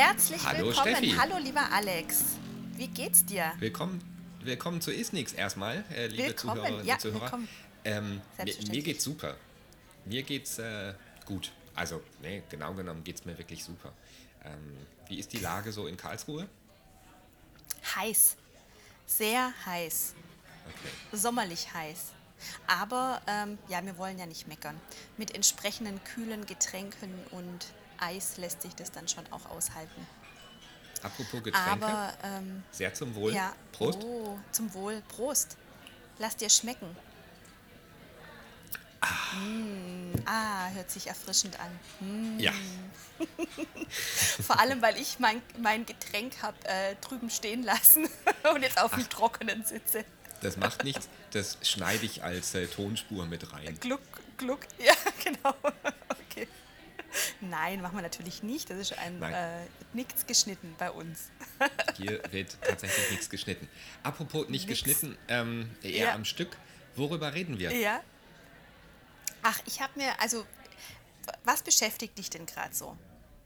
Herzlich Hallo, willkommen. Steffi. Hallo, lieber Alex. Wie geht's dir? Willkommen, willkommen zu Isnix erstmal, äh, liebe Willkommen, Zuhörerinnen ja, und Zuhörer. willkommen. Ähm, mir, mir geht's super. Mir geht's äh, gut. Also, nee, genau genommen geht's mir wirklich super. Ähm, wie ist die Lage so in Karlsruhe? Heiß. Sehr heiß. Okay. Sommerlich heiß. Aber ähm, ja, wir wollen ja nicht meckern. Mit entsprechenden kühlen Getränken und Eis lässt sich das dann schon auch aushalten. Apropos Getränke, Aber ähm, sehr zum Wohl. ja, Prost. Oh, zum Wohl. Prost. Lass dir schmecken. Mm, ah, hört sich erfrischend an. Mm. Ja, Vor allem, weil ich mein, mein Getränk habe äh, drüben stehen lassen und jetzt auf dem Trockenen sitze. das macht nichts. Das schneide ich als äh, Tonspur mit rein. Gluck, gluck. Ja, genau. Okay. Nein, machen wir natürlich nicht. Das ist ein äh, nichts geschnitten bei uns. Hier wird tatsächlich nichts geschnitten. Apropos nicht Nix. geschnitten, ähm, eher Ja. am Stück. Worüber reden wir? Ja. Ach, ich habe mir, also, was beschäftigt dich denn gerade so?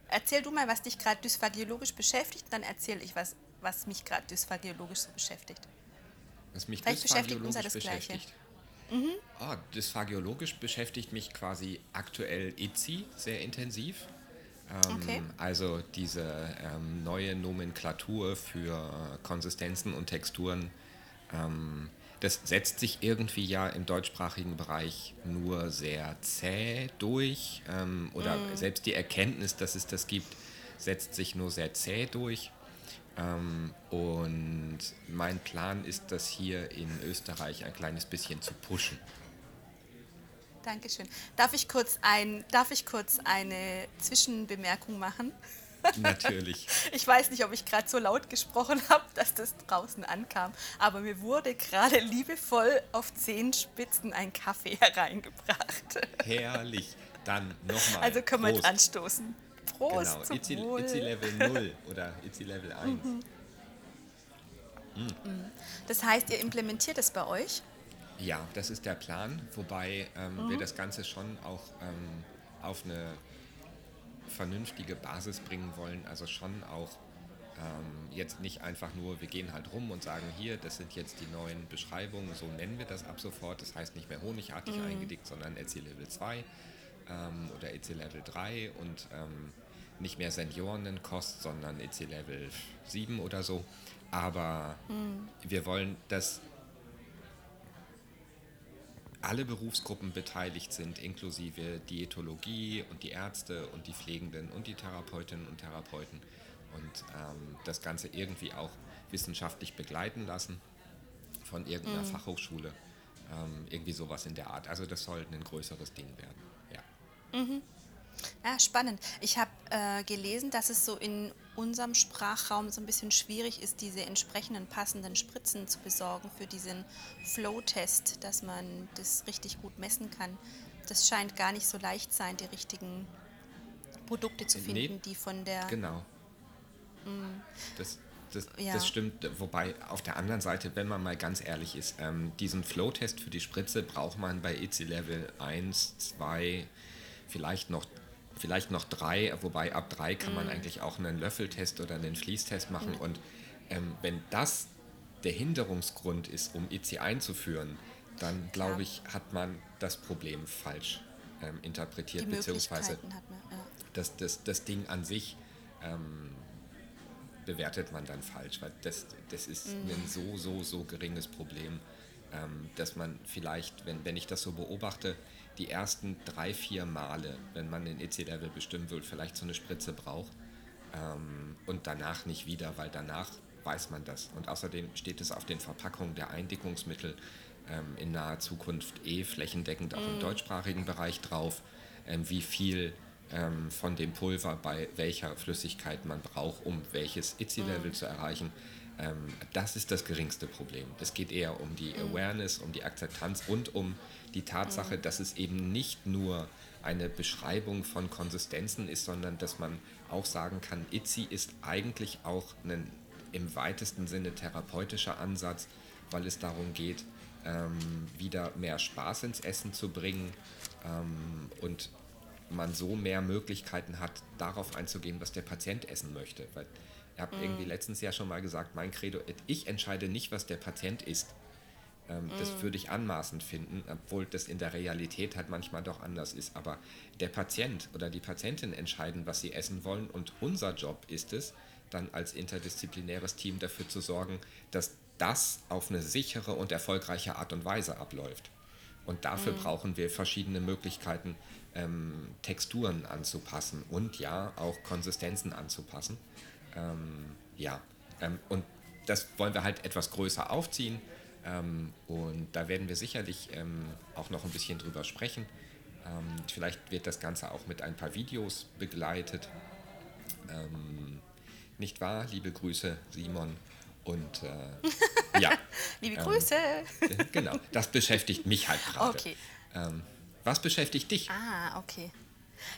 Erzähl du mal, was dich gerade dysphagiologisch beschäftigt, dann erzähle ich, was, was mich gerade dysphagiologisch so beschäftigt. Was mich Vielleicht beschäftigt uns ja das Gleiche. Beschäftigt. Ah, dysphagiologisch beschäftigt mich quasi aktuell ITSI sehr intensiv. Ähm, Okay. Also diese ähm, neue Nomenklatur für Konsistenzen und Texturen. Ähm, das setzt sich irgendwie ja im deutschsprachigen Bereich nur sehr zäh durch. Ähm, oder selbst die Erkenntnis, dass es das gibt, setzt sich nur sehr zäh durch. Ähm, und mein Plan ist, das hier in Österreich ein kleines bisschen zu pushen. Dankeschön. Darf ich kurz, ein, darf ich kurz eine Zwischenbemerkung machen? Natürlich. Ich weiß nicht, ob ich gerade so laut gesprochen habe, dass das draußen ankam, aber mir wurde gerade liebevoll auf Zehenspitzen ein Kaffee hereingebracht. Herrlich. Dann nochmal. Also können wir anstoßen. Prost Genau, Itzy. Itzy Level 0 oder Itzy Level 1. Das heißt, ihr implementiert es bei euch? Ja, das ist der Plan, wobei ähm, Mhm. wir das Ganze schon auch ähm, auf eine vernünftige Basis bringen wollen. Also schon auch ähm, jetzt nicht einfach nur, wir gehen halt rum und sagen, hier, das sind jetzt die neuen Beschreibungen, so nennen wir das ab sofort. Das heißt nicht mehr honigartig Mhm. eingedickt, sondern EC Level 2 ähm, oder EC Level 3 und ähm, nicht mehr Seniorenkost, sondern EC Level 7 oder so. Aber Mhm. wir wollen das alle Berufsgruppen beteiligt sind, inklusive Diätologie und die Ärzte und die Pflegenden und die Therapeutinnen und Therapeuten und ähm, das Ganze irgendwie auch wissenschaftlich begleiten lassen von irgendeiner Fachhochschule. Ähm, irgendwie sowas in der Art. Also das soll ein größeres Ding werden. Ja. Ja, spannend. Ich habe äh, gelesen, dass es so in unserem Sprachraum so ein bisschen schwierig ist, diese entsprechenden passenden Spritzen zu besorgen für diesen Flow-Test, dass man das richtig gut messen kann. Das scheint gar nicht so leicht sein, die richtigen Produkte zu Nee, finden, die von der... Genau. Das, das, Ja. das stimmt. Wobei auf der anderen Seite, wenn man mal ganz ehrlich ist, ähm, diesen Flow-Test für die Spritze braucht man bei EC Level 1, 2, vielleicht noch, vielleicht noch 3, wobei ab 3 kann man eigentlich auch einen Löffeltest oder einen Fließtest machen. Und ähm, wenn das der Hinderungsgrund ist, um EC einzuführen, dann glaube ich, hat man das Problem falsch ähm, interpretiert, beziehungsweise man. Ja. das, das, das Ding an sich ähm, bewertet man dann falsch, weil das, das ist ein so, so, so geringes Problem, ähm, dass man vielleicht, wenn, wenn ich das so beobachte, die ersten drei, vier Male, wenn man den EC-Level bestimmen will, vielleicht so eine Spritze braucht ähm, und danach nicht wieder, weil danach weiß man das. Und außerdem steht es auf den Verpackungen der Eindickungsmittel ähm, in naher Zukunft eh flächendeckend auch im deutschsprachigen Bereich drauf, ähm, wie viel ähm, von dem Pulver bei welcher Flüssigkeit man braucht, um welches ITSI-Level zu erreichen. Ähm, das ist das geringste Problem. Es geht eher um die Awareness, um die Akzeptanz und um die Tatsache, dass es eben nicht nur eine Beschreibung von Konsistenzen ist, sondern dass man auch sagen kann, ITSI ist eigentlich auch ein im weitesten Sinne therapeutischer Ansatz, weil es darum geht, ähm, wieder mehr Spaß ins Essen zu bringen ähm, und man so mehr Möglichkeiten hat, darauf einzugehen, was der Patient essen möchte. Weil ihr habt mm. irgendwie letztens ja schon mal gesagt, mein Credo, ich entscheide nicht, was der Patient isst. Ähm, mm. Das würde ich anmaßend finden, obwohl das in der Realität halt manchmal doch anders ist. Aber der Patient oder die Patientin entscheiden, was sie essen wollen und unser Job ist es, dann als interdisziplinäres Team dafür zu sorgen, dass das auf eine sichere und erfolgreiche Art und Weise abläuft. Und dafür mhm. brauchen wir verschiedene Möglichkeiten, ähm, Texturen anzupassen und ja, auch Konsistenzen anzupassen. Ähm, ja, ähm, und das wollen wir halt etwas größer aufziehen. Ähm, und da werden wir sicherlich ähm, auch noch ein bisschen drüber sprechen. Ähm, vielleicht wird das Ganze auch mit ein paar Videos begleitet. nicht wahr? Liebe Grüße, Simon. Und äh, ja. Liebe Grüße. Ähm, genau, das beschäftigt mich halt gerade. Okay. Was beschäftigt dich? Ah, okay.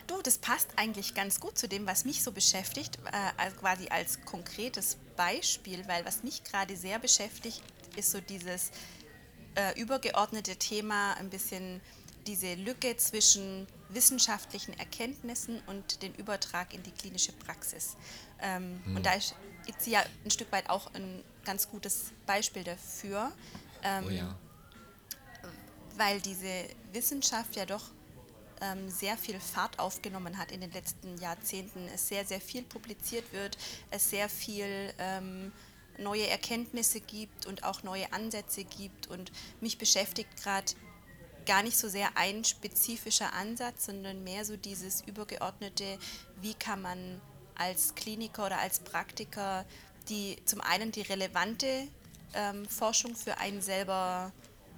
Du, das passt eigentlich ganz gut zu dem, was mich so beschäftigt, äh, quasi als konkretes Beispiel, weil was mich gerade sehr beschäftigt, ist so dieses äh, übergeordnete Thema, ein bisschen diese Lücke zwischen wissenschaftlichen Erkenntnissen und den Übertrag in die klinische Praxis. Ähm, hm. Und da ist ITSI ja ein Stück weit auch ein ganz gutes Beispiel dafür. Ähm, oh ja. Weil diese Wissenschaft ja doch ähm, sehr viel Fahrt aufgenommen hat in den letzten Jahrzehnten. Es sehr, sehr viel publiziert wird, es sehr viel ähm, neue Erkenntnisse gibt und auch neue Ansätze gibt. Und mich beschäftigt gerade gar nicht so sehr ein spezifischer Ansatz, sondern mehr so dieses übergeordnete, wie kann man als Kliniker oder als Praktiker die zum einen die relevante ähm, Forschung für einen selber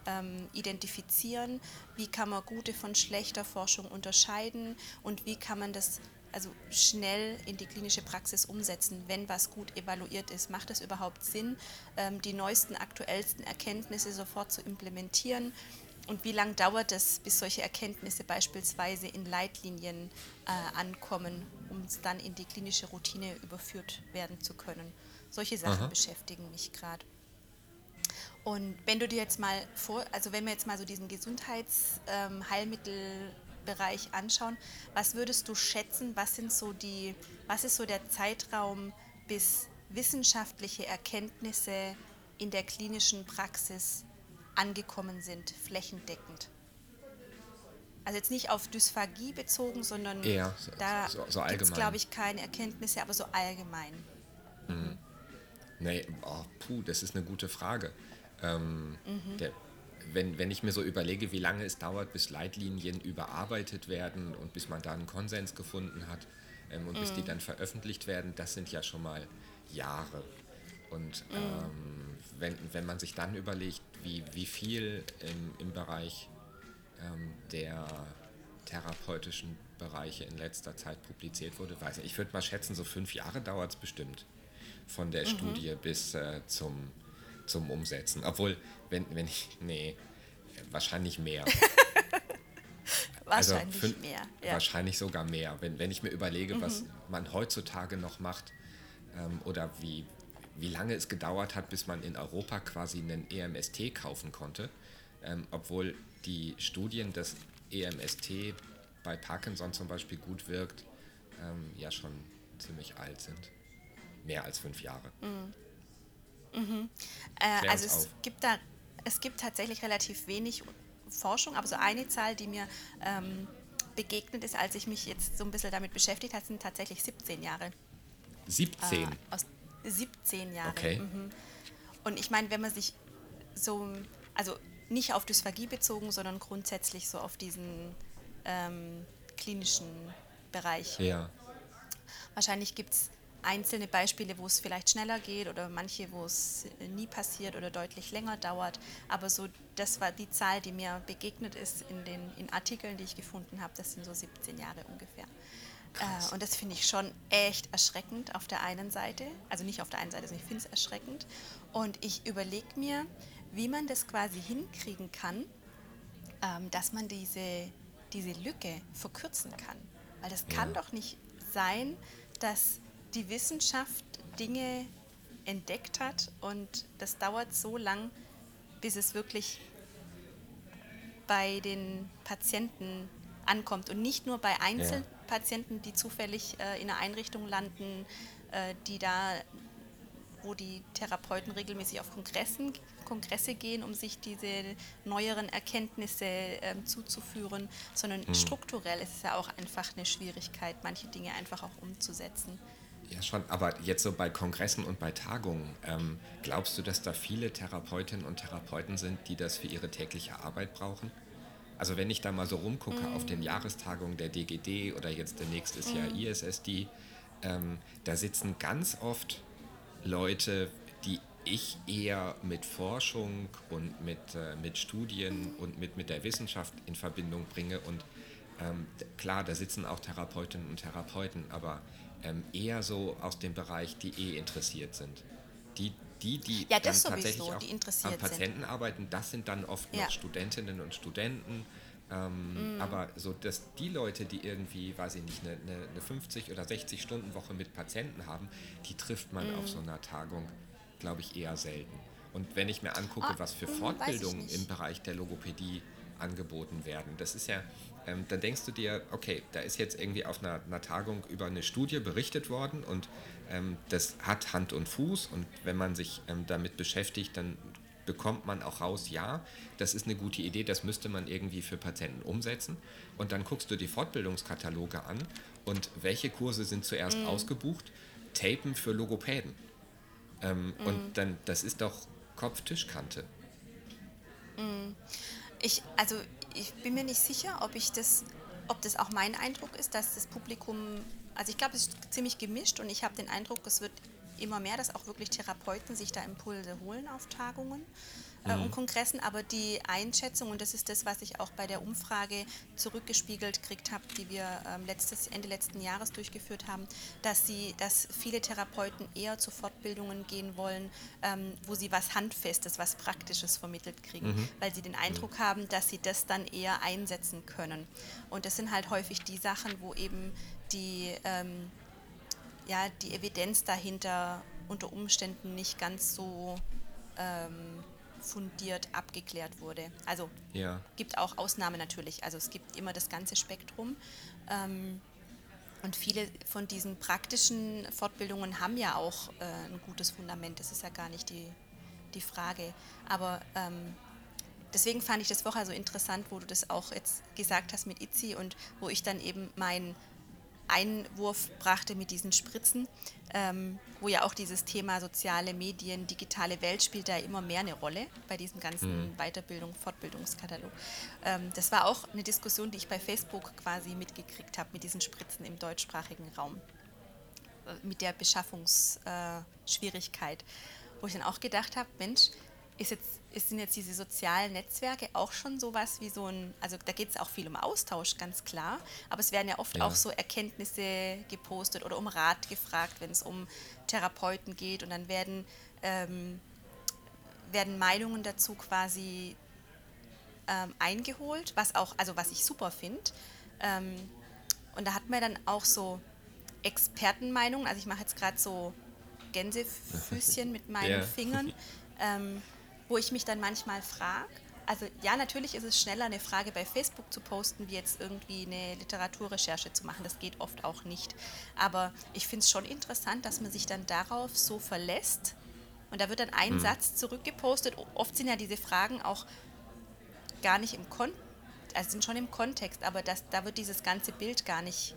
ähm, identifizieren, wie kann man gute von schlechter Forschung unterscheiden und wie kann man das also schnell in die klinische Praxis umsetzen, wenn was gut evaluiert ist. Macht es überhaupt Sinn, ähm, die neuesten, aktuellsten Erkenntnisse sofort zu implementieren? Und wie lange dauert es, bis solche Erkenntnisse beispielsweise in Leitlinien äh, ankommen, um dann in die klinische Routine überführt werden zu können? Solche Sachen Aha. beschäftigen mich gerade. Und wenn du dir jetzt mal vor, also wenn wir jetzt mal so diesen Gesundheitsheilmittelbereich ähm, anschauen, was würdest du schätzen, was sind so die, was ist so der Zeitraum, bis wissenschaftliche Erkenntnisse in der klinischen Praxis angekommen sind, flächendeckend. Also jetzt nicht auf Dysphagie bezogen, sondern ja, so, da so, so gibt es, glaube ich, keine Erkenntnisse, aber so allgemein. Mhm. Nee, oh, puh, das ist eine gute Frage. Ähm, mhm. der, wenn, wenn ich mir so überlege, wie lange es dauert, bis Leitlinien überarbeitet werden und bis man da einen Konsens gefunden hat ähm, und mhm. bis die mhm. dann veröffentlicht werden, das sind ja schon mal Jahre. Und mhm. ähm, wenn, wenn man sich dann überlegt, wie, wie viel im, im Bereich ähm, der therapeutischen Bereiche in letzter Zeit publiziert wurde, weiß ich. Ich würde mal schätzen, so fünf Jahre dauert es bestimmt von der mhm. Studie bis äh, zum, zum Umsetzen. Obwohl, wenn, wenn ich, nee, wahrscheinlich mehr. wahrscheinlich also fünf, mehr. Ja. Wahrscheinlich sogar mehr. Wenn, wenn ich mir überlege, mhm. was man heutzutage noch macht ähm, oder wie, wie lange es gedauert hat, bis man in Europa quasi einen EMST kaufen konnte, ähm, obwohl die Studien des EMST bei Parkinson zum Beispiel gut wirkt, ähm, ja schon ziemlich alt sind. Mehr als fünf Jahre. Mhm. Mhm. Äh, also es gibt da, es gibt tatsächlich relativ wenig Forschung, aber so eine Zahl, die mir ähm, begegnet ist, als ich mich jetzt so ein bisschen damit beschäftigt habe, sind tatsächlich 17 Jahre. 17? Äh, aus 17 Jahre. Okay. Mhm. Und ich meine, wenn man sich so, also nicht auf Dysphagie bezogen, sondern grundsätzlich so auf diesen ähm, klinischen Bereich. Ja. Wahrscheinlich gibt es einzelne Beispiele, wo es vielleicht schneller geht oder manche, wo es nie passiert oder deutlich länger dauert. Aber so, das war die Zahl, die mir begegnet ist in den in Artikeln, die ich gefunden habe. Das sind so 17 Jahre ungefähr. Äh, und das finde ich schon echt erschreckend auf der einen Seite. Also nicht auf der einen Seite, sondern ich finde es erschreckend. Und ich überlege mir, wie man das quasi hinkriegen kann, ähm, dass man diese, diese Lücke verkürzen kann. Weil das kann ja. doch nicht sein, dass die Wissenschaft Dinge entdeckt hat und das dauert so lang, bis es wirklich bei den Patienten ankommt und nicht nur bei Einzelpatienten, die zufällig äh, in einer Einrichtung landen, äh, die da, wo die Therapeuten regelmäßig auf Kongressen, Kongresse gehen, um sich diese neueren Erkenntnisse äh, zuzuführen, sondern mhm. strukturell ist es ja auch einfach eine Schwierigkeit, manche Dinge einfach auch umzusetzen. Ja, schon, aber jetzt so bei Kongressen und bei Tagungen, ähm, glaubst du, dass da viele Therapeutinnen und Therapeuten sind, die das für ihre tägliche Arbeit brauchen? Also wenn ich da mal so rumgucke mm. auf den Jahrestagungen der DGD oder jetzt demnächst ist mm. ja ISSD, ähm, da sitzen ganz oft Leute, die ich eher mit Forschung und mit, äh, mit Studien und mit, mit der Wissenschaft in Verbindung bringe. Und ähm, klar, da sitzen auch Therapeutinnen und Therapeuten, aber ähm, eher so aus dem Bereich, die eh interessiert sind. Die, die, die ja, dann tatsächlich auch am Patienten sind. arbeiten, das sind dann oft ja. noch Studentinnen und Studenten. Ähm, mm. Aber so, dass die Leute, die irgendwie, weiß ich nicht, eine, eine, eine 50 oder 60 Stunden Woche mit Patienten haben, die trifft man mm. auf so einer Tagung, glaube ich, eher selten. Und wenn ich mir angucke, oh, was für mm, Fortbildungen im Bereich der Logopädie angeboten werden, das ist ja ähm, dann denkst du dir, okay, da ist jetzt irgendwie auf einer, einer Tagung über eine Studie berichtet worden und ähm, das hat Hand und Fuß und wenn man sich ähm, damit beschäftigt, dann bekommt man auch raus, ja, das ist eine gute Idee, das müsste man irgendwie für Patienten umsetzen. Und dann guckst du die Fortbildungskataloge an und welche Kurse sind zuerst mhm. ausgebucht? Tapen für Logopäden. Ähm, mhm. Und dann, das ist doch Kopf-Tischkante. Mhm. Ich, also ich bin mir nicht sicher, ob ich das, ob das auch mein Eindruck ist, dass das Publikum, also ich glaube, es ist ziemlich gemischt und ich habe den Eindruck, es wird immer mehr, dass auch wirklich Therapeuten sich da Impulse holen auf Tagungen äh, mhm. und Kongressen, aber die Einschätzung, und das ist das, was ich auch bei der Umfrage zurückgespiegelt gekriegt habe, die wir ähm, letztes, Ende letzten Jahres durchgeführt haben, dass, sie, dass viele Therapeuten eher zu Fortbildungen gehen wollen, ähm, wo sie was Handfestes, was Praktisches vermittelt kriegen, mhm. weil sie den Eindruck mhm. haben, dass sie das dann eher einsetzen können. Und das sind halt häufig die Sachen, wo eben die, ähm, ja, die Evidenz dahinter unter Umständen nicht ganz so ähm, fundiert abgeklärt wurde. Also ja. gibt auch Ausnahmen natürlich. Also es gibt immer das ganze Spektrum. Ähm, und viele von diesen praktischen Fortbildungen haben ja auch äh, ein gutes Fundament. Das ist ja gar nicht die, die Frage. Aber ähm, deswegen fand ich das vorher so interessant, wo du das auch jetzt gesagt hast mit Itzi und wo ich dann eben mein Einwurf brachte mit diesen Spritzen, ähm, wo ja auch dieses Thema soziale Medien, digitale Welt spielt da immer mehr eine Rolle bei diesem ganzen mhm. Weiterbildung, Fortbildungskatalog. Ähm, das war auch eine Diskussion, die ich bei Facebook quasi mitgekriegt habe mit diesen Spritzen im deutschsprachigen Raum, äh, mit der Beschaffungsschwierigkeit, äh, wo ich dann auch gedacht habe, Mensch, ist jetzt, sind jetzt diese sozialen Netzwerke auch schon sowas wie so ein, also da geht es auch viel um Austausch, ganz klar, aber es werden ja oft ja. auch so Erkenntnisse gepostet oder um Rat gefragt, wenn es um Therapeuten geht und dann werden, ähm, werden Meinungen dazu quasi ähm, eingeholt, was auch, also was ich super finde. Ähm, und da hat man dann auch so Expertenmeinungen, also ich mache jetzt gerade so Gänsefüßchen mit meinen ja. Fingern. Wo ich mich dann manchmal frage, also ja, natürlich ist es schneller, eine Frage bei Facebook zu posten, wie jetzt irgendwie eine Literaturrecherche zu machen. Das geht oft auch nicht. Aber ich finde es schon interessant, dass man sich dann darauf so verlässt. Und da wird dann ein mhm. Satz zurückgepostet. Oft sind ja diese Fragen auch gar nicht im Kontext, also sind schon im Kontext, aber das, da wird dieses ganze Bild gar nicht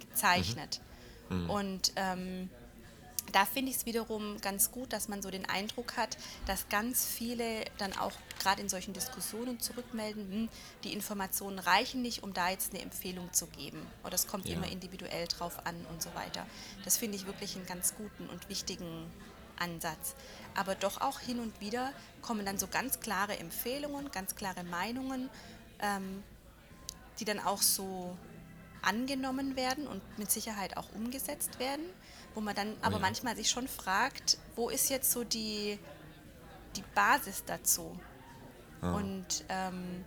gezeichnet. Mhm. Mhm. Und ähm, da finde ich es wiederum ganz gut, dass man so den Eindruck hat, dass ganz viele dann auch gerade in solchen Diskussionen zurückmelden, hm, die Informationen reichen nicht, um da jetzt eine Empfehlung zu geben. Oder es kommt ja. immer individuell drauf an und so weiter. Das finde ich wirklich einen ganz guten und wichtigen Ansatz. Aber doch auch hin und wieder kommen dann so ganz klare Empfehlungen, ganz klare Meinungen, ähm, die dann auch so angenommen werden und mit Sicherheit auch umgesetzt werden wo man dann aber oh ja. manchmal sich schon fragt, wo ist jetzt so die, die Basis dazu? Ah. Und ähm,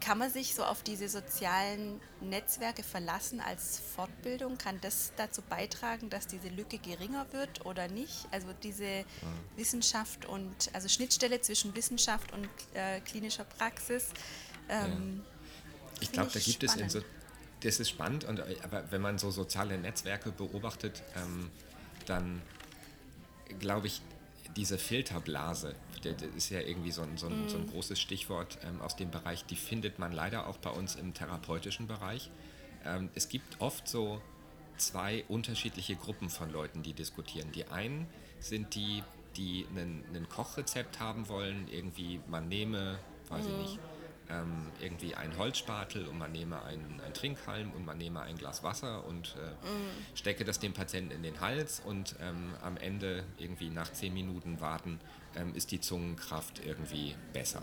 kann man sich so auf diese sozialen Netzwerke verlassen als Fortbildung? Kann das dazu beitragen, dass diese Lücke geringer wird oder nicht? Also diese ah. Wissenschaft und, also Schnittstelle zwischen Wissenschaft und äh, klinischer Praxis. Ähm, ich glaube, da gibt spannend. es in so, das ist spannend, und, aber wenn man so soziale Netzwerke beobachtet, ähm, dann glaube ich, diese Filterblase, das ist ja irgendwie so ein, so ein, so ein mhm. großes Stichwort ähm, aus dem Bereich, die findet man leider auch bei uns im therapeutischen Bereich. Ähm, es gibt oft so zwei unterschiedliche Gruppen von Leuten, die diskutieren. Die einen sind die, die ein Kochrezept haben wollen, irgendwie man nehme, weiß mm. ich nicht, ähm, irgendwie ein Holzspatel und man nehme einen, einen Trinkhalm und man nehme ein Glas Wasser und äh, mm. stecke das dem Patienten in den Hals und ähm, am Ende irgendwie nach zehn Minuten warten ähm, ist die Zungenkraft irgendwie besser.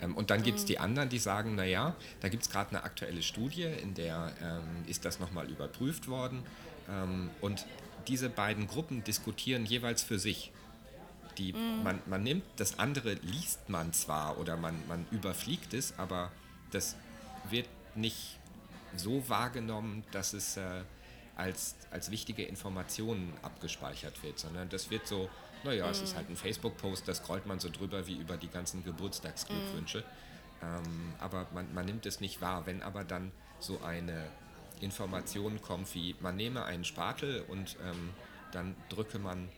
Ähm, und dann gibt es die mm. anderen, die sagen, naja, da gibt es gerade eine aktuelle Studie, in der ähm, ist das nochmal überprüft worden ähm, und diese beiden Gruppen diskutieren jeweils für sich die, mm. man, man nimmt, das andere liest man zwar oder man, man überfliegt es, aber das wird nicht so wahrgenommen, dass es äh, als, als wichtige Informationen abgespeichert wird, sondern das wird so, naja, mm. es ist mm. halt ein Facebook-Post, da scrollt man so drüber wie über die ganzen Geburtstagsglückwünsche. Mm. Ähm, aber man, man nimmt es nicht wahr. Wenn aber dann so eine Information kommt wie, man nehme einen Spatel und ähm, dann drücke man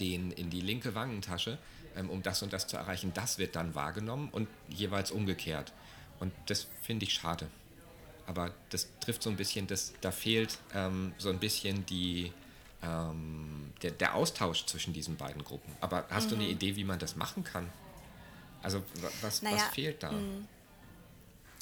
den in die linke Wangentasche, ähm, um das und das zu erreichen. Das wird dann wahrgenommen und jeweils umgekehrt. Und das finde ich schade. Aber das trifft so ein bisschen, das, da fehlt ähm, so ein bisschen die, ähm, der, der Austausch zwischen diesen beiden Gruppen. Aber hast mhm. du eine mhm. Idee, wie man das machen kann? Also was, naja, was fehlt da? Mh.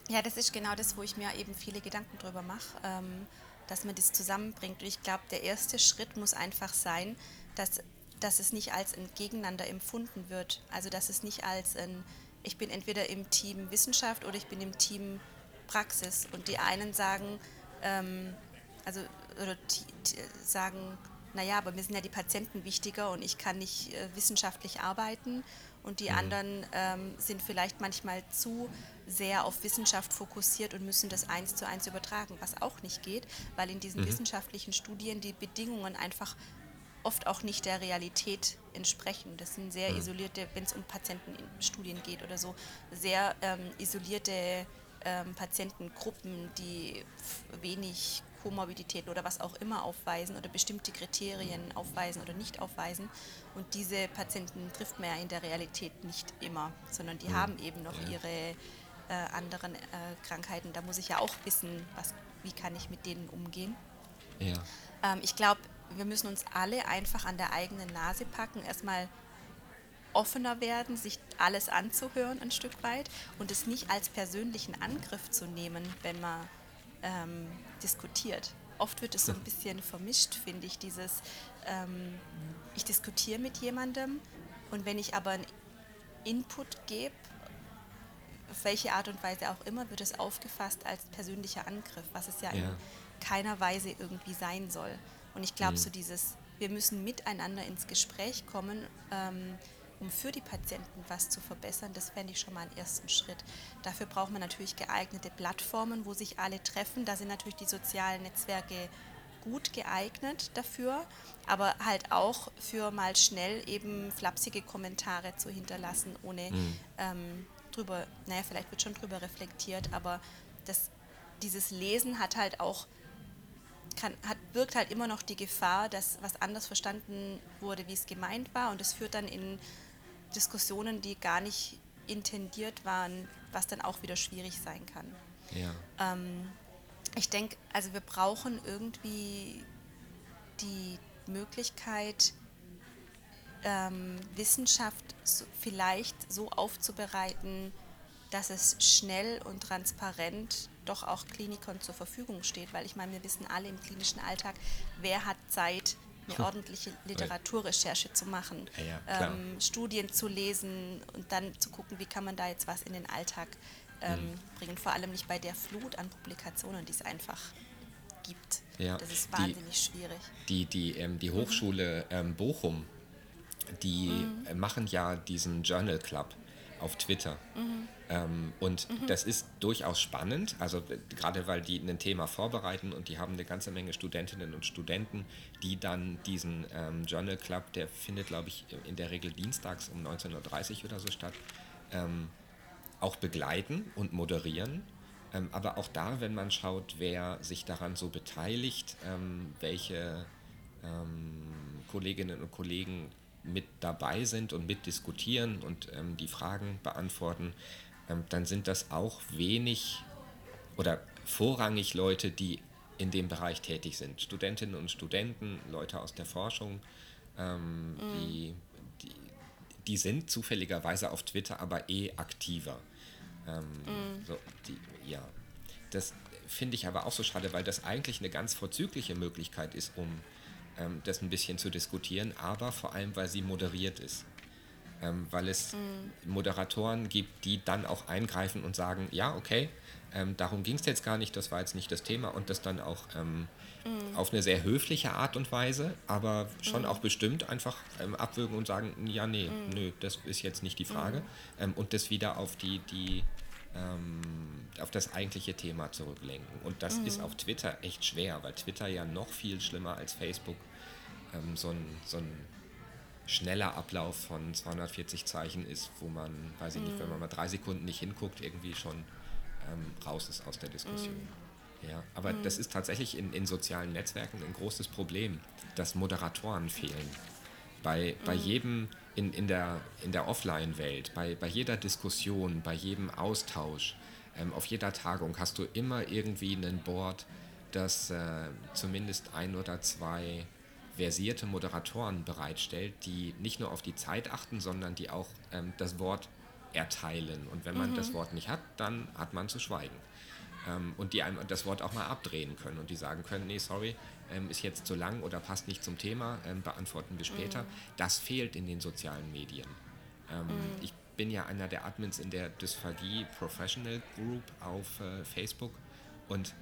Ja, das ist genau das, wo ich mir eben viele Gedanken drüber mache, ähm, dass man das zusammenbringt. Und ich glaube, der erste Schritt muss einfach sein, dass dass es nicht als ein Gegeneinander empfunden wird. Also dass es nicht als ein, ich bin entweder im Team Wissenschaft oder ich bin im Team Praxis. Und die einen sagen, ähm, also oder sagen, naja, aber mir sind ja die Patienten wichtiger und ich kann nicht äh, wissenschaftlich arbeiten. Und die mhm. anderen ähm, sind vielleicht manchmal zu sehr auf Wissenschaft fokussiert und müssen das eins zu eins übertragen, was auch nicht geht, weil in diesen mhm. wissenschaftlichen Studien die Bedingungen einfach oft auch nicht der Realität entsprechen. Das sind sehr mhm. isolierte, wenn es um Patientenstudien geht oder so, sehr ähm, isolierte ähm, Patientengruppen, die wenig Komorbiditäten oder was auch immer aufweisen oder bestimmte Kriterien aufweisen oder nicht aufweisen. Und diese Patienten trifft man ja in der Realität nicht immer, sondern die mhm. haben eben noch ja. ihre äh, anderen äh, Krankheiten. Da muss ich ja auch wissen, was, wie kann ich mit denen umgehen. Ja. Ähm, ich glaube, wir müssen uns alle einfach an der eigenen Nase packen, erstmal offener werden, sich alles anzuhören ein Stück weit und es nicht als persönlichen Angriff zu nehmen, wenn man ähm, diskutiert. Oft wird es so ein bisschen vermischt, finde ich, dieses, ähm, ich diskutiere mit jemandem und wenn ich aber einen Input gebe, auf welche Art und Weise auch immer, wird es aufgefasst als persönlicher Angriff, was es ja, ja. in keiner Weise irgendwie sein soll. Und ich glaube, mhm. so dieses, wir müssen miteinander ins Gespräch kommen, ähm, um für die Patienten was zu verbessern, das fände ich schon mal einen ersten Schritt. Dafür braucht man natürlich geeignete Plattformen, wo sich alle treffen. Da sind natürlich die sozialen Netzwerke gut geeignet dafür, aber halt auch für mal schnell eben flapsige Kommentare zu hinterlassen, ohne mhm. ähm, drüber, naja, vielleicht wird schon drüber reflektiert, aber das, dieses Lesen hat halt auch kann, hat, birgt halt immer noch die Gefahr, dass was anders verstanden wurde, wie es gemeint war. Und es führt dann in Diskussionen, die gar nicht intendiert waren, was dann auch wieder schwierig sein kann. Ja. Ähm, ich denke, also wir brauchen irgendwie die Möglichkeit, ähm, Wissenschaft so, vielleicht so aufzubereiten, dass es schnell und transparent doch auch Klinikern zur Verfügung steht, weil ich meine, wir wissen alle im klinischen Alltag, wer hat Zeit, eine hm. ordentliche Literaturrecherche zu machen, ja, ja, ähm, Studien zu lesen und dann zu gucken, wie kann man da jetzt was in den Alltag ähm, mhm. bringen. Vor allem nicht bei der Flut an Publikationen, die es einfach gibt. Ja, das ist wahnsinnig die, schwierig. Die, die, ähm, die Hochschule mhm. Bochum, die mhm. machen ja diesen Journal Club auf Twitter. Mhm. Ähm, und mhm. das ist durchaus spannend, also äh, gerade weil die ein Thema vorbereiten und die haben eine ganze Menge Studentinnen und Studenten, die dann diesen ähm, Journal Club, der findet, glaube ich, in der Regel dienstags um 19.30 Uhr oder so statt, ähm, auch begleiten und moderieren. Ähm, aber auch da, wenn man schaut, wer sich daran so beteiligt, ähm, welche ähm, Kolleginnen und Kollegen mit dabei sind und mitdiskutieren und ähm, die Fragen beantworten, ähm, dann sind das auch wenig oder vorrangig Leute, die in dem Bereich tätig sind. Studentinnen und Studenten, Leute aus der Forschung, ähm, mhm. die, die, die, sind zufälligerweise auf Twitter aber eh aktiver. Ähm, mhm. so, die, ja, das finde ich aber auch so schade, weil das eigentlich eine ganz vorzügliche Möglichkeit ist, um das ein bisschen zu diskutieren, aber vor allem, weil sie moderiert ist. Ähm, weil es mhm. Moderatoren gibt, die dann auch eingreifen und sagen, ja, okay, ähm, darum ging es jetzt gar nicht, das war jetzt nicht das Thema und das dann auch ähm, mhm. auf eine sehr höfliche Art und Weise, aber schon mhm. auch bestimmt einfach ähm, abwürgen und sagen, ja, nee, mhm. nö, das ist jetzt nicht die Frage mhm. ähm, und das wieder auf die, die ähm, auf das eigentliche Thema zurücklenken. Und das ist mhm. auf Twitter echt schwer, weil Twitter ja noch viel schlimmer als Facebook ähm, so ein, so ein schneller Ablauf von 240 Zeichen ist, wo man, weiß ich nicht, wenn man mal drei Sekunden nicht hinguckt, irgendwie schon ähm, raus ist aus der Diskussion. Mhm. Ja, aber mhm. das ist tatsächlich in, in sozialen Netzwerken ein großes Problem, dass Moderatoren fehlen. Bei, bei mhm. jedem in, in der, in der Offline-Welt, bei, bei jeder Diskussion, bei jedem Austausch, ähm, auf jeder Tagung hast du immer irgendwie ein Board, das äh, zumindest ein oder zwei versierte Moderatoren bereitstellt, die nicht nur auf die Zeit achten, sondern die auch ähm, das Wort erteilen. Und wenn man mhm. das Wort nicht hat, dann hat man zu schweigen. Ähm, und die einem das Wort auch mal abdrehen können und die sagen können, nee, sorry, ähm, ist jetzt zu lang oder passt nicht zum Thema, ähm, beantworten wir später. Mhm. Das fehlt in den sozialen Medien. Ähm, mhm. Ich bin ja einer der Admins in der Dysphagie Professional Group auf äh, Facebook und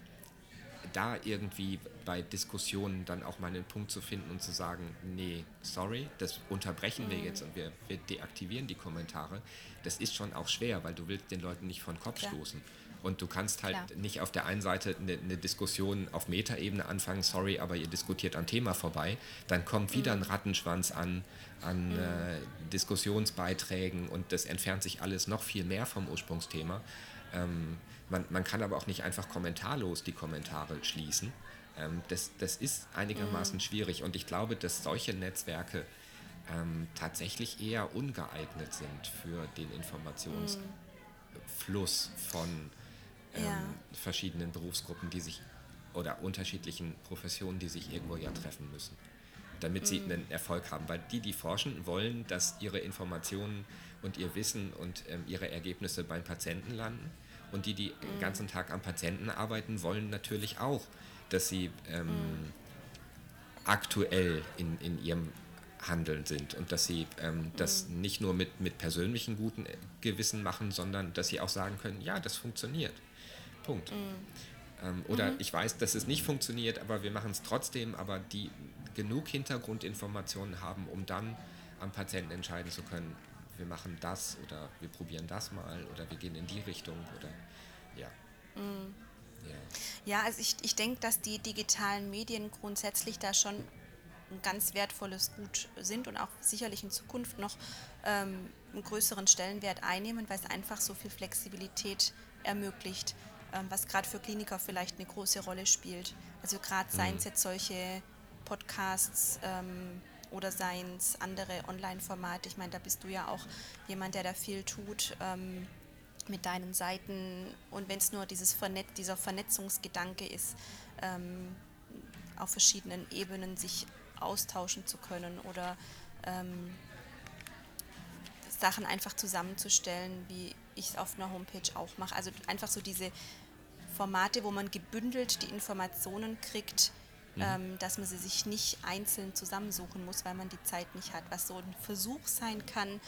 da irgendwie bei Diskussionen dann auch mal einen Punkt zu finden und zu sagen, nee, sorry, das unterbrechen mhm. wir jetzt und wir, wir, deaktivieren die Kommentare, das ist schon auch schwer, weil du willst den Leuten nicht von Kopf ja. stoßen. Und du kannst halt Klar. nicht auf der einen Seite eine, eine Diskussion auf Metaebene anfangen, sorry, aber ihr diskutiert am Thema vorbei. Dann kommt wieder mhm. ein Rattenschwanz an, an mhm. äh, Diskussionsbeiträgen und das entfernt sich alles noch viel mehr vom Ursprungsthema. Ähm, man, man kann aber auch nicht einfach kommentarlos die Kommentare schließen. Ähm, das, das ist einigermaßen mhm. schwierig und ich glaube, dass solche Netzwerke ähm, tatsächlich eher ungeeignet sind für den Informationsfluss von ähm, ja. verschiedenen Berufsgruppen, die sich oder unterschiedlichen Professionen, die sich irgendwo ja treffen müssen, damit sie mhm. einen Erfolg haben. Weil die, die forschen, wollen, dass ihre Informationen und ihr Wissen und ähm, ihre Ergebnisse beim Patienten landen. Und die, die mhm. den ganzen Tag am Patienten arbeiten, wollen natürlich auch, dass sie ähm, mhm. aktuell in, in ihrem Handeln sind und dass sie ähm, das mhm. nicht nur mit, mit persönlichen guten Gewissen machen, sondern dass sie auch sagen können, ja, das funktioniert. Punkt. Mhm. Ähm, oder mhm. ich weiß, dass es nicht funktioniert, aber wir machen es trotzdem, aber die genug Hintergrundinformationen haben, um dann am Patienten entscheiden zu können, wir machen das oder wir probieren das mal oder wir gehen in die Richtung oder ja. Mhm. Ja. ja, also ich, ich denke, dass die digitalen Medien grundsätzlich da schon ein ganz wertvolles Gut sind und auch sicherlich in Zukunft noch ähm, einen größeren Stellenwert einnehmen, weil es einfach so viel Flexibilität ermöglicht. Ähm, was gerade für Kliniker vielleicht eine große Rolle spielt. Also gerade seien es mhm. jetzt solche Podcasts ähm, oder seien es andere Online-Formate. Ich meine, da bist du ja auch jemand, der da viel tut ähm, mit deinen Seiten. Und wenn es nur dieses Vernet dieser Vernetzungsgedanke ist, ähm, auf verschiedenen Ebenen sich austauschen zu können oder ähm, Sachen einfach zusammenzustellen, wie ich es auf einer Homepage auch mache. Also einfach so diese Formate, wo man gebündelt die Informationen kriegt, mhm. ähm, dass man sie sich nicht einzeln zusammensuchen muss, weil man die Zeit nicht hat. Was so ein Versuch sein kann,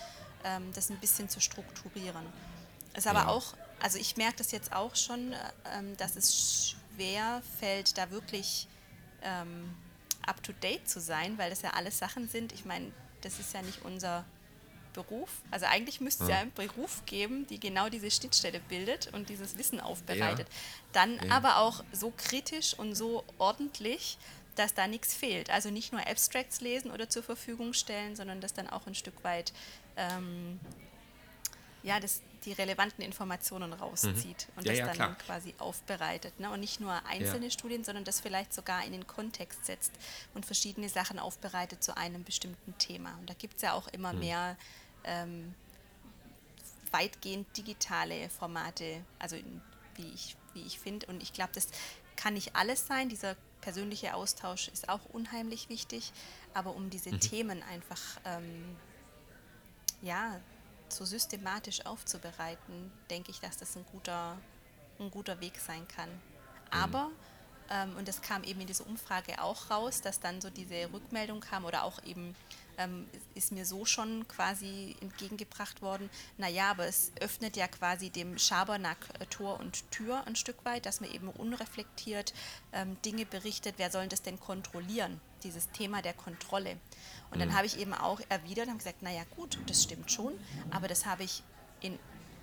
ähm, das ein bisschen zu strukturieren. Ist aber ja. auch, also ich merke das jetzt auch schon, ähm, dass es schwer fällt, da wirklich ähm, up-to-date zu sein, weil das ja alles Sachen sind. Ich meine, das ist ja nicht unser Beruf. Also eigentlich müsste es ja. ja einen Beruf geben, die genau diese Schnittstelle bildet und dieses Wissen aufbereitet. Ja. Dann ja. aber auch so kritisch und so ordentlich, dass da nichts fehlt. Also nicht nur Abstracts lesen oder zur Verfügung stellen, sondern das dann auch ein Stück weit ähm, ja, das, die relevanten Informationen rauszieht mhm. und ja, das ja, dann klar. quasi aufbereitet. Ne? Und nicht nur einzelne ja. Studien, sondern das vielleicht sogar in den Kontext setzt und verschiedene Sachen aufbereitet zu einem bestimmten Thema. Und da gibt es ja auch immer mhm. mehr ähm, weitgehend digitale Formate, also wie ich, wie ich finde. Und ich glaube, das kann nicht alles sein. Dieser persönliche Austausch ist auch unheimlich wichtig. Aber um diese mhm. Themen einfach ähm, ja, so systematisch aufzubereiten, denke ich, dass das ein guter, ein guter Weg sein kann. Mhm. Aber, ähm, und das kam eben in dieser Umfrage auch raus, dass dann so diese Rückmeldung kam oder auch eben ähm, ist mir so schon quasi entgegengebracht worden, naja, aber es öffnet ja quasi dem Schabernack äh, Tor und Tür ein Stück weit, dass man eben unreflektiert ähm, Dinge berichtet, wer soll das denn kontrollieren, dieses Thema der Kontrolle. Und dann mhm. habe ich eben auch erwidert und gesagt, naja gut, das stimmt schon, aber das habe ich in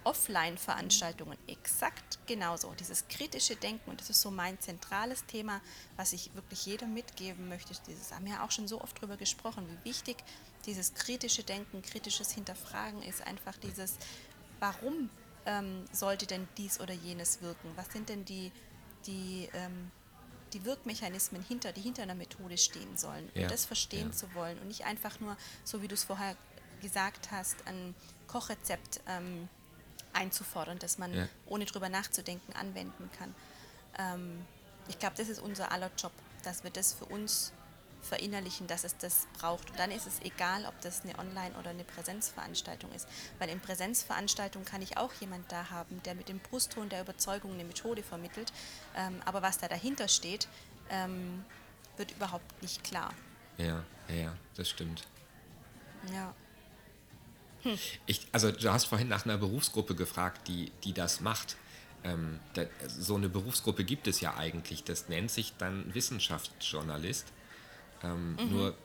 Offline-Veranstaltungen exakt genauso. Dieses kritische Denken, und das ist so mein zentrales Thema, was ich wirklich jedem mitgeben möchte. Dieses haben wir ja auch schon so oft darüber gesprochen, wie wichtig dieses kritische Denken, kritisches Hinterfragen ist. Einfach dieses, warum ähm, sollte denn dies oder jenes wirken? Was sind denn die, die, ähm, die Wirkmechanismen hinter, die hinter einer Methode stehen sollen? Ja. Und das verstehen ja. zu wollen und nicht einfach nur, so wie du es vorher gesagt hast, ein Kochrezept. Ähm, einzufordern, dass man ja. ohne drüber nachzudenken anwenden kann. Ähm, ich glaube, das ist unser aller Job, dass wir das für uns verinnerlichen, dass es das braucht. Und dann ist es egal, ob das eine Online- oder eine Präsenzveranstaltung ist. Weil in Präsenzveranstaltungen kann ich auch jemand da haben, der mit dem Brustton der Überzeugung eine Methode vermittelt. Ähm, aber was da dahinter steht, ähm, wird überhaupt nicht klar. Ja, ja, das stimmt. Ja. Hm. Ich, also du hast vorhin nach einer Berufsgruppe gefragt, die, die das macht. Ähm, da, so eine Berufsgruppe gibt es ja eigentlich. Das nennt sich dann Wissenschaftsjournalist. Ähm, mhm. Nur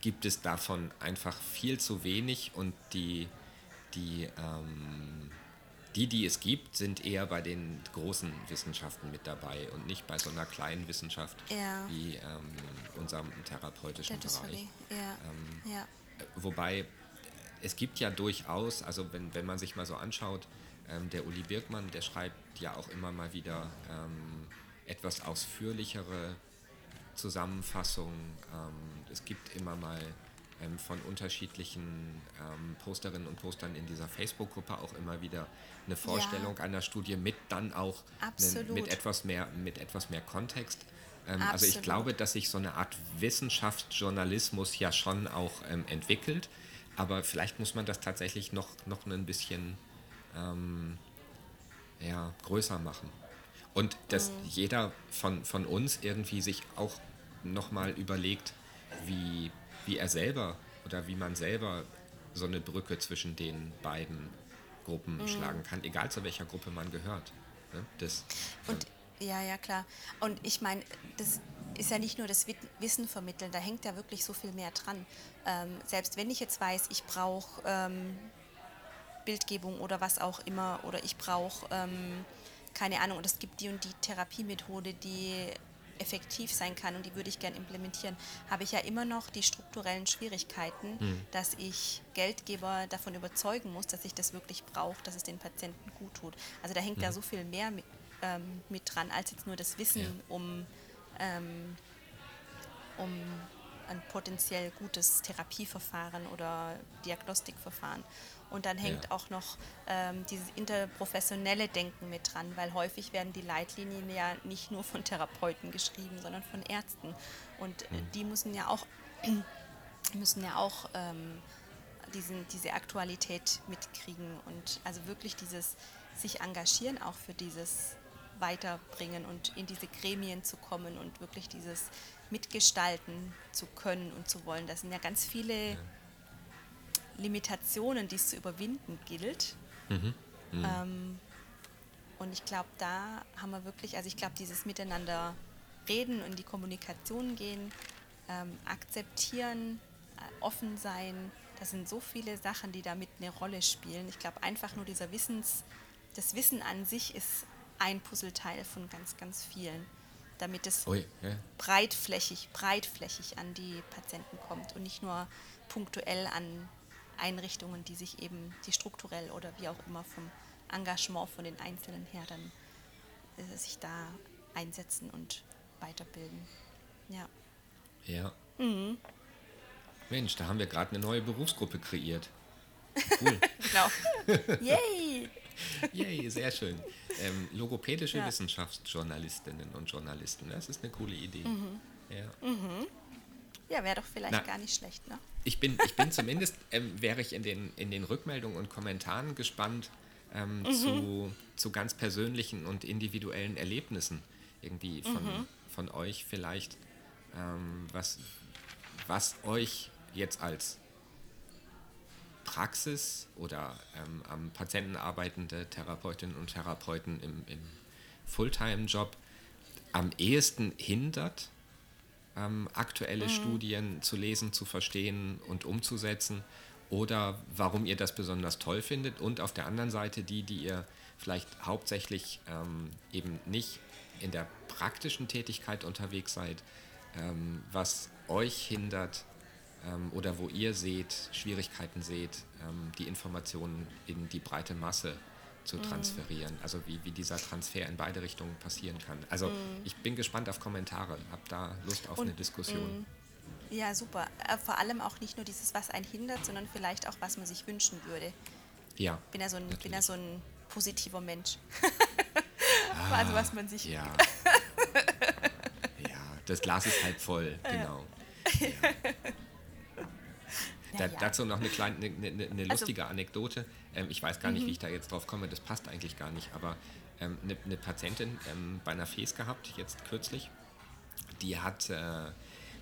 gibt es davon einfach viel zu wenig und die, die, ähm, die, die es gibt, sind eher bei den großen Wissenschaften mit dabei und nicht bei so einer kleinen Wissenschaft ja. wie ähm, unserem therapeutischen Bereich. Ja. Ähm, ja. Wobei es gibt ja durchaus, also wenn, wenn man sich mal so anschaut, ähm, der Uli Birkmann, der schreibt ja auch immer mal wieder ähm, etwas ausführlichere Zusammenfassungen. Ähm, es gibt immer mal ähm, von unterschiedlichen ähm, Posterinnen und Postern in dieser Facebook-Gruppe auch immer wieder eine Vorstellung ja. einer Studie mit dann auch ne, mit, etwas mehr, mit etwas mehr Kontext. Ähm, also ich glaube, dass sich so eine Art Wissenschaftsjournalismus ja schon auch entwickelt aber vielleicht muss man das tatsächlich noch, noch ein bisschen ähm, ja, größer machen. Und dass mhm. jeder von, von uns irgendwie sich auch nochmal überlegt, wie, wie er selber oder wie man selber so eine Brücke zwischen den beiden Gruppen mhm. schlagen kann, egal zu welcher Gruppe man gehört. Ne? Das, Und ja, ja, klar. Und ich meine, das ist ja nicht nur das Wissen vermitteln, da hängt ja wirklich so viel mehr dran. Ähm, selbst wenn ich jetzt weiß, ich brauche ähm, Bildgebung oder was auch immer, oder ich brauche, ähm, keine Ahnung, und es gibt die und die Therapiemethode, die effektiv sein kann und die würde ich gerne implementieren, habe ich ja immer noch die strukturellen Schwierigkeiten, mhm. dass ich Geldgeber davon überzeugen muss, dass ich das wirklich brauche, dass es den Patienten gut tut. Also da hängt mhm. ja so viel mehr mit, ähm, mit dran, als jetzt nur das Wissen ja. um ähm, um ein potenziell gutes Therapieverfahren oder Diagnostikverfahren. Und dann hängt ja. auch noch ähm, dieses interprofessionelle Denken mit dran, weil häufig werden die Leitlinien ja nicht nur von Therapeuten geschrieben, sondern von Ärzten. Und mhm. die müssen ja auch, müssen ja auch ähm, diesen, diese Aktualität mitkriegen und also wirklich dieses sich engagieren auch für dieses weiterbringen und in diese Gremien zu kommen und wirklich dieses mitgestalten zu können und zu wollen. Das sind ja ganz viele Limitationen, die es zu überwinden gilt. Mhm. Mhm. Ähm, und ich glaube, da haben wir wirklich, also ich glaube, dieses Miteinander reden und die Kommunikation gehen, ähm, akzeptieren, äh, offen sein, das sind so viele Sachen, die damit eine Rolle spielen. Ich glaube, einfach nur dieser Wissens, das Wissen an sich ist ein Puzzleteil von ganz, ganz vielen, damit es Ui, ja. breitflächig, breitflächig an die Patienten kommt und nicht nur punktuell an Einrichtungen, die sich eben, die strukturell oder wie auch immer vom Engagement von den Einzelnen her dann äh, sich da einsetzen und weiterbilden. Ja. Ja. Mhm. Mensch, da haben wir gerade eine neue Berufsgruppe kreiert. Cool. genau. Yay! Yay, sehr schön. Ähm, logopädische ja. Wissenschaftsjournalistinnen und Journalisten, das ist eine coole Idee. Mhm. Ja, mhm. ja wäre doch vielleicht Na, gar nicht schlecht, ne? Ich bin, ich bin zumindest, ähm, wäre ich in den, in den Rückmeldungen und Kommentaren gespannt ähm, mhm. zu, zu ganz persönlichen und individuellen Erlebnissen irgendwie von, mhm. von euch vielleicht, ähm, was, was euch jetzt als Praxis oder ähm, am Patienten arbeitende Therapeutinnen und Therapeuten im, im Fulltime-Job am ehesten hindert, ähm, aktuelle mhm. Studien zu lesen, zu verstehen und umzusetzen oder warum ihr das besonders toll findet und auf der anderen Seite die, die ihr vielleicht hauptsächlich ähm, eben nicht in der praktischen Tätigkeit unterwegs seid, ähm, was euch hindert, ähm, oder wo ihr seht, Schwierigkeiten seht, ähm, die Informationen in die breite Masse zu mhm. transferieren. Mm. Also wie, wie dieser Transfer in beide Richtungen passieren kann. Also mm. ich bin gespannt auf Kommentare, habe da Lust auf Und, eine Diskussion. Mm. Ja, super. Äh, vor allem auch nicht nur dieses, was einen hindert, sondern vielleicht auch, was man sich wünschen würde. Ja. Bin ja so ein, bin ja so ein positiver Mensch. ah, also was man sich. Ja. ja, das Glas ist halb voll, genau. Ja. Da, ja. Dazu noch eine kleine, eine, eine, eine also lustige also, Anekdote. Ähm, ich weiß gar nicht, wie mhm. ich da jetzt drauf komme, das passt eigentlich gar nicht, aber ähm, eine, eine, Patientin ähm, bei einer FES gehabt, jetzt kürzlich, die hat äh,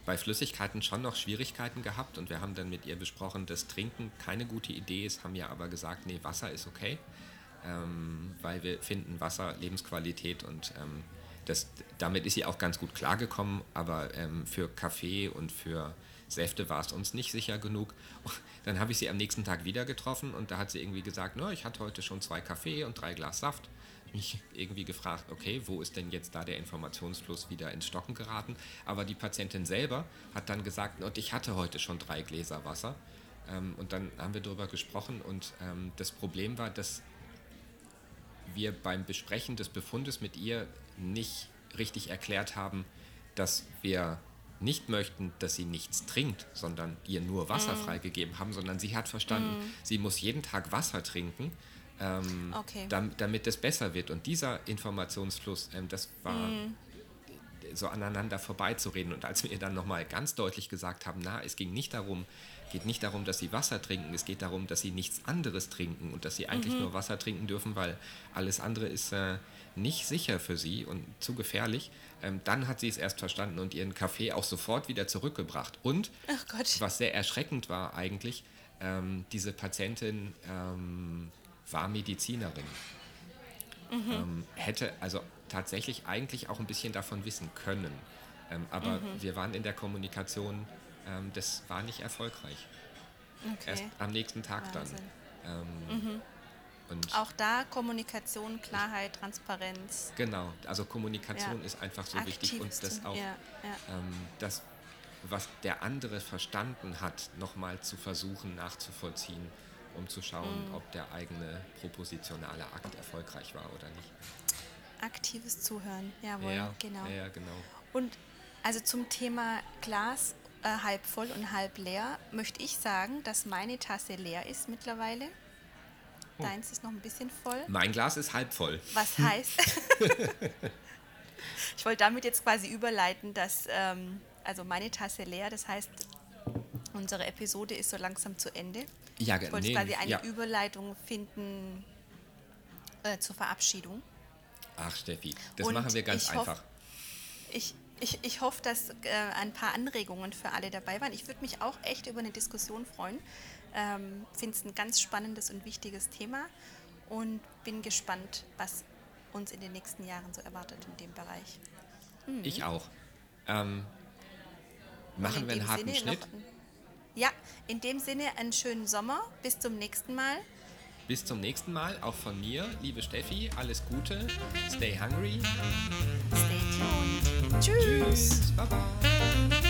bei Flüssigkeiten schon noch Schwierigkeiten gehabt und wir haben dann mit ihr besprochen, dass Trinken keine gute Idee ist, haben ja aber gesagt, nee, Wasser ist okay, ähm, weil wir finden Wasser Lebensqualität und ähm, das, damit ist sie auch ganz gut klargekommen, aber ähm, für Kaffee und für Säfte war es uns nicht sicher genug. Dann habe ich sie am nächsten Tag wieder getroffen und da hat sie irgendwie gesagt, no, ich hatte heute schon zwei Kaffee und drei Glas Saft. Mich irgendwie gefragt, okay, wo ist denn jetzt da der Informationsfluss wieder ins Stocken geraten? Aber die Patientin selber hat dann gesagt, und ich hatte heute schon drei Gläser Wasser. Ähm, und dann haben wir darüber gesprochen und ähm, das Problem war, dass wir beim Besprechen des Befundes mit ihr nicht richtig erklärt haben, dass wir nicht möchten, dass sie nichts trinkt, sondern ihr nur Wasser mm. freigegeben haben, sondern sie hat verstanden, mm. sie muss jeden Tag Wasser trinken, ähm, okay. damit, damit es besser wird. Und dieser Informationsfluss, ähm, das war mm. so aneinander vorbeizureden. Und als wir ihr dann nochmal ganz deutlich gesagt haben, na, es ging nicht darum, geht nicht darum, dass sie Wasser trinken, es geht darum, dass sie nichts anderes trinken und dass sie eigentlich mhm. nur Wasser trinken dürfen, weil alles andere ist äh, nicht sicher für sie und zu gefährlich. Ähm, dann hat sie es erst verstanden und ihren Kaffee auch sofort wieder zurückgebracht. Und was sehr erschreckend war eigentlich, ähm, diese Patientin ähm, war Medizinerin. Mhm. Ähm, hätte also tatsächlich eigentlich auch ein bisschen davon wissen können. Ähm, aber mhm. wir waren in der Kommunikation, ähm, das war nicht erfolgreich. Okay. Erst am nächsten Tag Wahnsinn. dann. Mhm. Und auch da Kommunikation, Klarheit, Transparenz. Genau, also Kommunikation ja. ist einfach so Aktives wichtig und das auch, ja, ja. Ähm, das, was der andere verstanden hat, nochmal zu versuchen nachzuvollziehen, um zu schauen, mhm. ob der eigene propositionale Akt erfolgreich war oder nicht. Aktives Zuhören, jawohl, ja, genau. Ja, genau. Und also zum Thema Glas äh, halb voll und halb leer möchte ich sagen, dass meine Tasse leer ist mittlerweile. Oh. Deins ist noch ein bisschen voll. Mein Glas ist halb voll. Was heißt? ich wollte damit jetzt quasi überleiten, dass ähm, also meine Tasse leer, das heißt, unsere Episode ist so langsam zu Ende. Ja, ich wollte nee, quasi eine ja. Überleitung finden äh, zur Verabschiedung. Ach, Steffi, das Und machen wir ganz einfach. Hoff, ich, ich, ich hoffe, dass äh, ein paar Anregungen für alle dabei waren. Ich würde mich auch echt über eine Diskussion freuen. Ähm, Finde es ein ganz spannendes und wichtiges Thema und bin gespannt, was uns in den nächsten Jahren so erwartet in dem Bereich. Mhm. Ich auch. Ähm, machen wir einen harten Sinne Schnitt? Ein, ja, in dem Sinne einen schönen Sommer. Bis zum nächsten Mal. Bis zum nächsten Mal, auch von mir, liebe Steffi, alles Gute, stay hungry. Stay tuned. Tschüss. Tschüss. Bye bye.